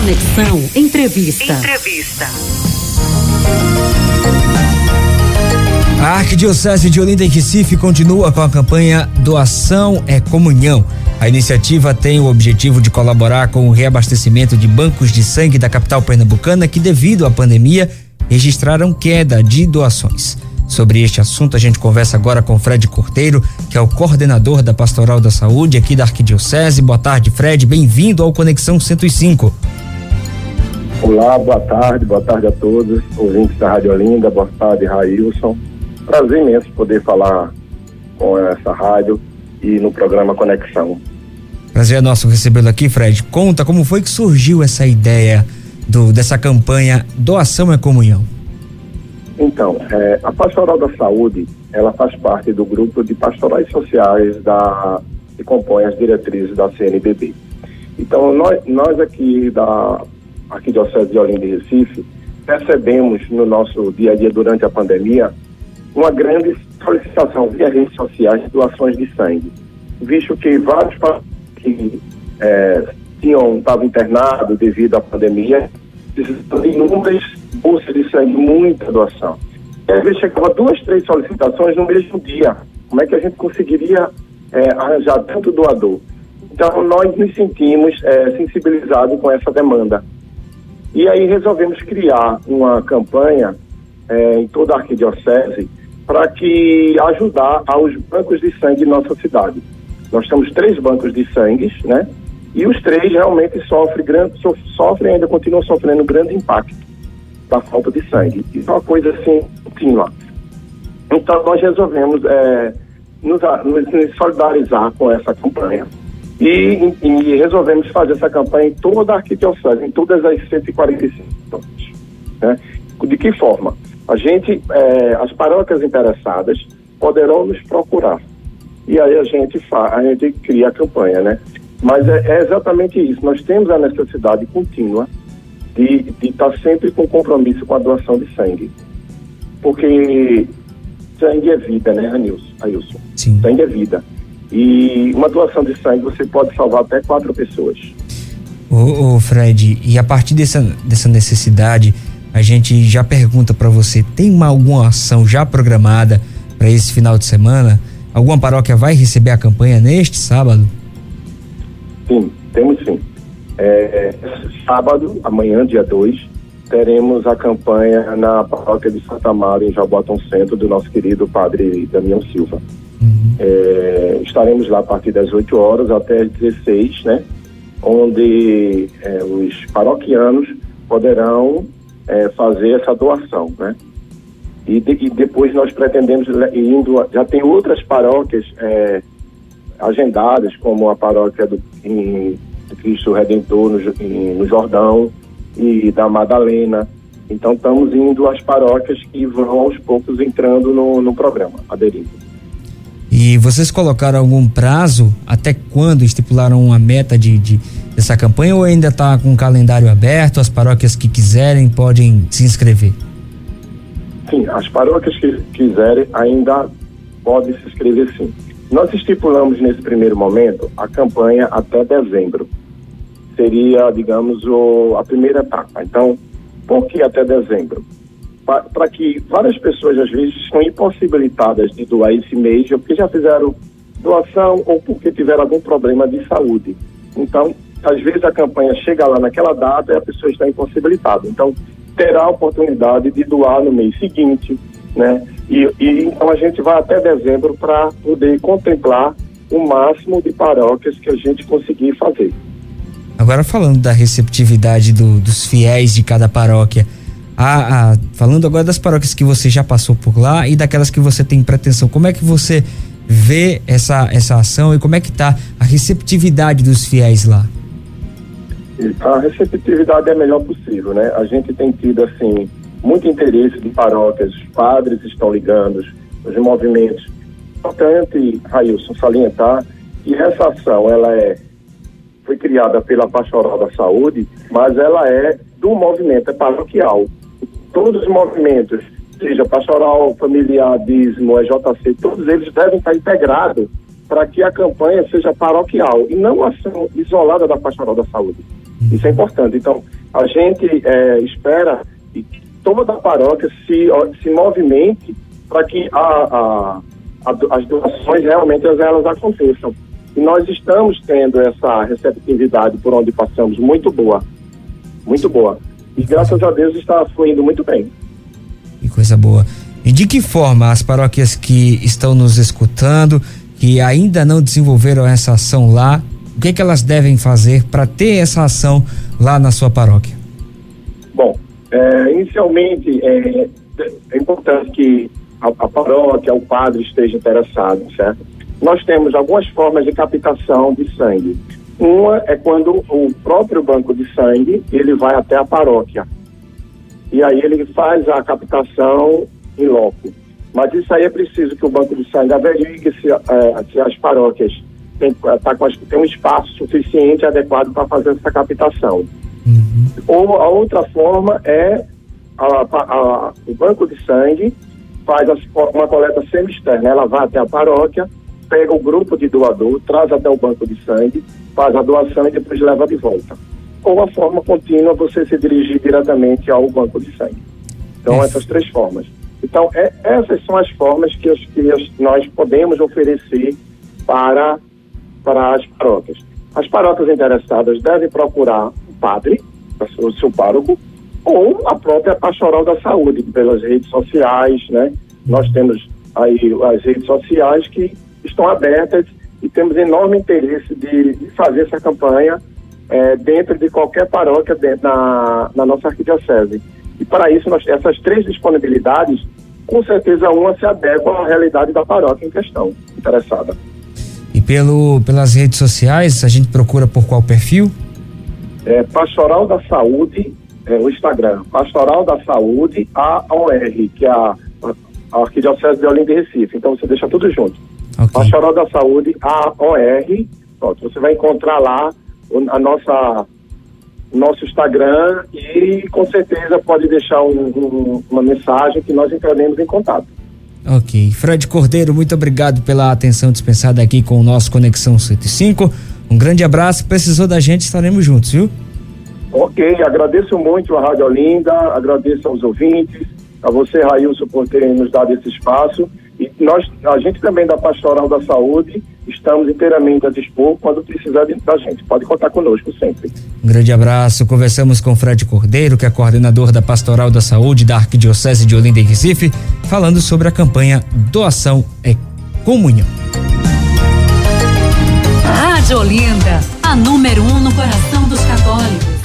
Conexão Entrevista. Entrevista. A Arquidiocese de Olinda e Recife continua com a campanha Doação é Comunhão. A iniciativa tem o objetivo de colaborar com o reabastecimento de bancos de sangue da capital pernambucana que, devido à pandemia, registraram queda de doações. Sobre este assunto, a gente conversa agora com Fred Corteiro, que é o coordenador da Pastoral da Saúde aqui da Arquidiocese. Boa tarde, Fred. Bem-vindo ao Conexão 105. Olá, boa tarde, boa tarde a todos, ouvintes da Rádio Olinda, boa tarde, Railson. Prazer imenso poder falar com essa rádio e no programa Conexão. Prazer é nosso recebê-lo aqui, Fred. Conta como foi que surgiu essa ideia do, dessa campanha Doação é Comunhão. Então, é, a Pastoral da Saúde, ela faz parte do grupo de pastorais sociais da, que compõe as diretrizes da CNBB. Então, nós, nós aqui da Arquidiocese de Olinda e Recife, percebemos no nosso dia a dia durante a pandemia uma grande solicitação via redes sociais de doações de sangue, visto que vários que é, tinham estavam internados devido à pandemia precisam de inúmeras bolsas de sangue, muita doação. E às vezes chegava duas, três solicitações no mesmo dia. Como é que a gente conseguiria é, arranjar tanto doador? Então nós nos sentimos é, sensibilizados com essa demanda. E aí resolvemos criar uma campanha é, em toda a arquidiocese para que ajudar aos bancos de sangue em nossa cidade. Nós temos três bancos de sangue, né? E os três realmente sofrem, grande, sofrem ainda continuam sofrendo grande impacto da falta de sangue. Isso é uma coisa assim contínua. Então nós resolvemos é, nos, nos, solidarizar com essa campanha e, e, resolvemos fazer essa campanha em toda a arquidiocese, em todas as 145 né? De que forma? A gente, é, as paróquias interessadas poderão nos procurar. E aí a gente, fa a gente cria a campanha, né? Mas é, é exatamente isso. Nós temos a necessidade contínua de estar tá sempre com compromisso com a doação de sangue. Porque sangue é vida, né, Anilson? Ailson? Sim. Sangue é vida. E uma doação de sangue você pode salvar até quatro pessoas. Ô, ô Fred, e a partir dessa, dessa necessidade, a gente já pergunta para você: tem uma, alguma ação já programada para esse final de semana? Alguma paróquia vai receber a campanha neste sábado? Sim, temos sim. É, sábado, amanhã, dia 2, teremos a campanha na paróquia de Santa Maria, em Jabotão Centro, do nosso querido padre Damião Silva. É, estaremos lá a partir das 8 horas até as 16, né? Onde é, os paroquianos poderão é, fazer essa doação, né? E, de, e, depois nós pretendemos indo, já tem outras paróquias é, agendadas, como a paróquia do, em, do Cristo Redentor no, em, no Jordão e da Madalena. Então estamos indo às paróquias que vão aos poucos entrando no, no programa, aderindo. E vocês colocaram algum prazo até quando estipularam uma meta de, de dessa campanha ou ainda está com o calendário aberto? As paróquias que quiserem podem se inscrever? Sim, as paróquias que quiserem ainda podem se inscrever sim. Nós estipulamos nesse primeiro momento a campanha até dezembro. Seria, digamos, o, a primeira etapa. Então, por que até dezembro? Para que várias pessoas, às vezes, estão impossibilitadas de doar esse mês, porque já fizeram doação ou porque tiveram algum problema de saúde. Então, às vezes a campanha chega lá naquela data e a pessoa está impossibilitada. Então, terá a oportunidade de doar no mês seguinte, né? E, e então a gente vai até dezembro para poder contemplar o máximo de paróquias que a gente conseguir fazer. Agora falando da receptividade do, dos fiéis de cada paróquia, a, a, falando agora das paróquias que você já passou por lá e daquelas que você tem pretensão, como é que você vê essa, essa ação e como é que está a receptividade dos fiéis lá? A receptividade é a melhor possível, né? A gente tem tido, assim, muito interesse de paróquias, os padres estão ligando, os movimentos. Importante, Railson, salientar que essa ação, ela é, foi criada pela Pastoral da Saúde, mas ela é do movimento, é paroquial. Todos os movimentos, seja pastoral, familiar, dízimo, EJC, todos eles devem estar integrados para que a campanha seja paroquial e não ação isolada da Pastoral da Saúde. Isso é importante. Então, a gente é, espera que toda a paróquia se, se movimente para que a, a, a, as doações realmente elas aconteçam. E nós estamos tendo essa receptividade por onde passamos muito boa. Muito boa. E graças a Deus está fluindo muito bem. Que coisa boa. E de que forma as paróquias que estão nos escutando, que ainda não desenvolveram essa ação lá, o que, é que elas devem fazer para ter essa ação lá na sua paróquia? Bom, é, inicialmente é, é, importante que a, a paróquia, o padre esteja interessado, certo? Nós temos algumas formas de captação de sangue. Uma é quando o próprio banco de sangue ele vai até a paróquia e aí ele faz a captação em loco. Mas isso aí é preciso que o banco de sangue averigue se, é, se as paróquias têm, tá com, tem um espaço suficiente adequado para fazer essa captação. Uhum. Ou a outra forma é a, a, o banco de sangue faz uma coleta semi-externa. Ela vai até a paróquia, pega o grupo de doador, traz até o banco de sangue, faz a doação e depois leva de volta. Ou a forma contínua, você se dirigir diretamente ao banco de sangue. Então, Isso. essas três formas. Então, é, essas são as formas que, as, que as, nós podemos oferecer para, para as paróquias. As paróquias interessadas devem procurar o padre, o seu pároco, ou a própria pastoral da saúde, pelas redes sociais, né? Nós temos aí as redes sociais que estão abertas e temos enorme interesse de, de fazer essa campanha é, dentro de qualquer paróquia dentro, na, na nossa arquidiocese. E para isso, nós, essas três disponibilidades, com certeza uma se adequa à realidade da paróquia em questão, interessada. E pelo, pelas redes sociais, a gente procura por qual perfil? É, Pastoral da Saúde, é, o Instagram, Pastoral da Saúde AOR, que é a, a Arquidiocese de Olinda e Recife. Então você deixa tudo junto. Okay. Da Saúde AOR, pronto, você vai encontrar lá a nossa nosso Instagram e com certeza pode deixar um, um, uma mensagem que nós entraremos em contato. Ok. Fred Cordeiro, muito obrigado pela atenção dispensada aqui com o nosso Conexão 105. Um grande abraço. Precisou da gente, estaremos juntos, viu? Ok, agradeço muito a Rádio Olinda, agradeço aos ouvintes, a você, Railson, por terem nos dado esse espaço. E nós, a gente também da Pastoral da Saúde, estamos inteiramente a dispor quando precisar da gente. Pode contar conosco sempre. Um grande abraço. Conversamos com Fred Cordeiro, que é coordenador da Pastoral da Saúde da Arquidiocese de Olinda e Recife, falando sobre a campanha Doação é Comunhão. Rádio Olinda, a número um no coração dos católicos.